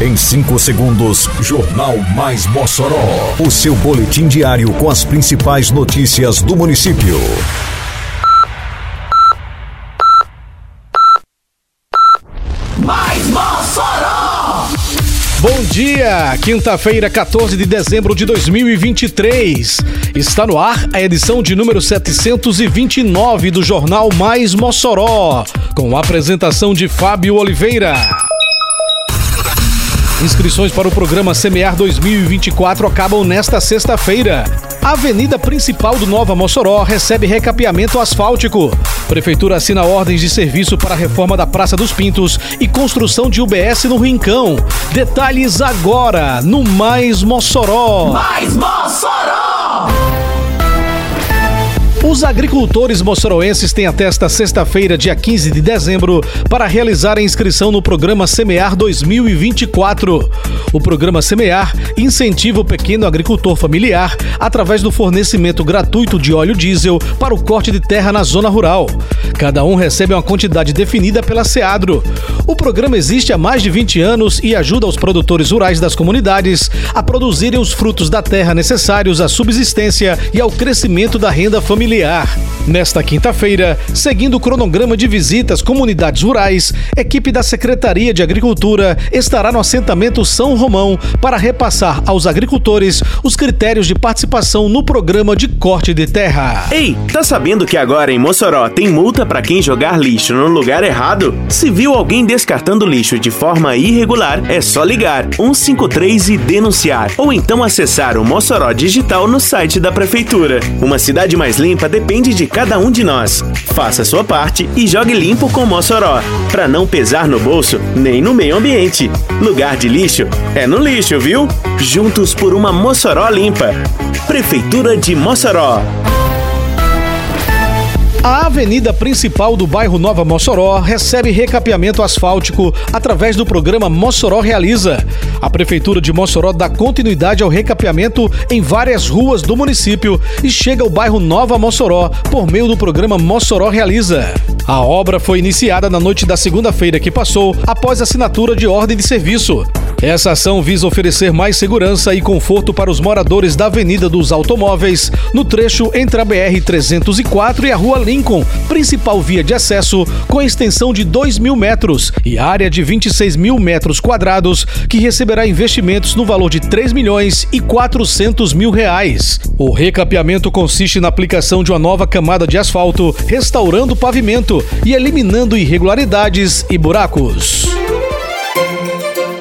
Em 5 segundos, Jornal Mais Mossoró. O seu boletim diário com as principais notícias do município. Mais Mossoró! Bom dia, quinta-feira, 14 de dezembro de 2023. Está no ar a edição de número 729 do Jornal Mais Mossoró, com a apresentação de Fábio Oliveira. Inscrições para o programa Semear 2024 acabam nesta sexta-feira. A avenida principal do Nova Mossoró recebe recapeamento asfáltico. Prefeitura assina ordens de serviço para a reforma da Praça dos Pintos e construção de UBS no Rincão. Detalhes agora no Mais Mossoró. Mais Mossoró! Os agricultores moçoroenses têm até esta sexta-feira, dia 15 de dezembro, para realizar a inscrição no programa Semear 2024. O programa Semear incentiva o pequeno agricultor familiar através do fornecimento gratuito de óleo diesel para o corte de terra na zona rural. Cada um recebe uma quantidade definida pela SEADRO. O programa existe há mais de 20 anos e ajuda os produtores rurais das comunidades a produzirem os frutos da terra necessários à subsistência e ao crescimento da renda familiar. Nesta quinta-feira, seguindo o cronograma de visitas comunidades rurais, equipe da Secretaria de Agricultura estará no assentamento São Romão para repassar aos agricultores os critérios de participação no programa de corte de terra. Ei, tá sabendo que agora em Mossoró tem multa para quem jogar lixo no lugar errado? Se viu alguém descartando lixo de forma irregular, é só ligar 153 e denunciar, ou então acessar o Mossoró Digital no site da prefeitura. Uma cidade mais limpa depende de cada um de nós. Faça sua parte e jogue limpo com Mossoró, para não pesar no bolso nem no meio ambiente. Lugar de lixo é no lixo, viu? Juntos por uma Mossoró limpa. Prefeitura de Mossoró. A avenida principal do bairro Nova Mossoró recebe recapeamento asfáltico através do programa Mossoró Realiza. A Prefeitura de Mossoró dá continuidade ao recapeamento em várias ruas do município e chega ao bairro Nova Mossoró por meio do programa Mossoró Realiza. A obra foi iniciada na noite da segunda-feira que passou, após assinatura de ordem de serviço. Essa ação visa oferecer mais segurança e conforto para os moradores da Avenida dos Automóveis, no trecho entre a BR-304 e a Rua Lincoln, principal via de acesso, com extensão de 2 mil metros e área de 26 mil metros quadrados, que receberá investimentos no valor de 3 milhões e 400 mil reais. O recapeamento consiste na aplicação de uma nova camada de asfalto, restaurando o pavimento e eliminando irregularidades e buracos.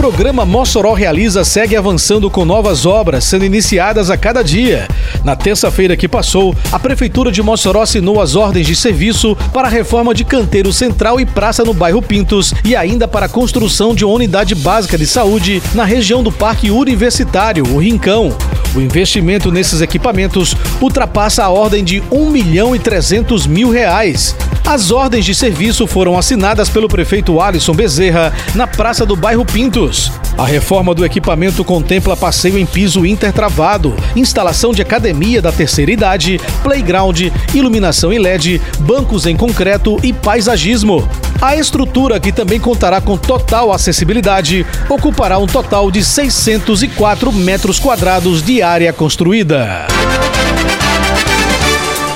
Programa Mossoró Realiza segue avançando com novas obras sendo iniciadas a cada dia. Na terça-feira que passou, a Prefeitura de Mossoró assinou as ordens de serviço para a reforma de canteiro central e praça no bairro Pintos e ainda para a construção de uma unidade básica de saúde na região do Parque Universitário, o Rincão. O investimento nesses equipamentos ultrapassa a ordem de 1 milhão e 300 mil reais. As ordens de serviço foram assinadas pelo prefeito Alisson Bezerra na praça do bairro Pintos. A reforma do equipamento contempla passeio em piso intertravado, instalação de academia da terceira idade, playground, iluminação em LED, bancos em concreto e paisagismo. A estrutura, que também contará com total acessibilidade, ocupará um total de 604 metros quadrados de área construída.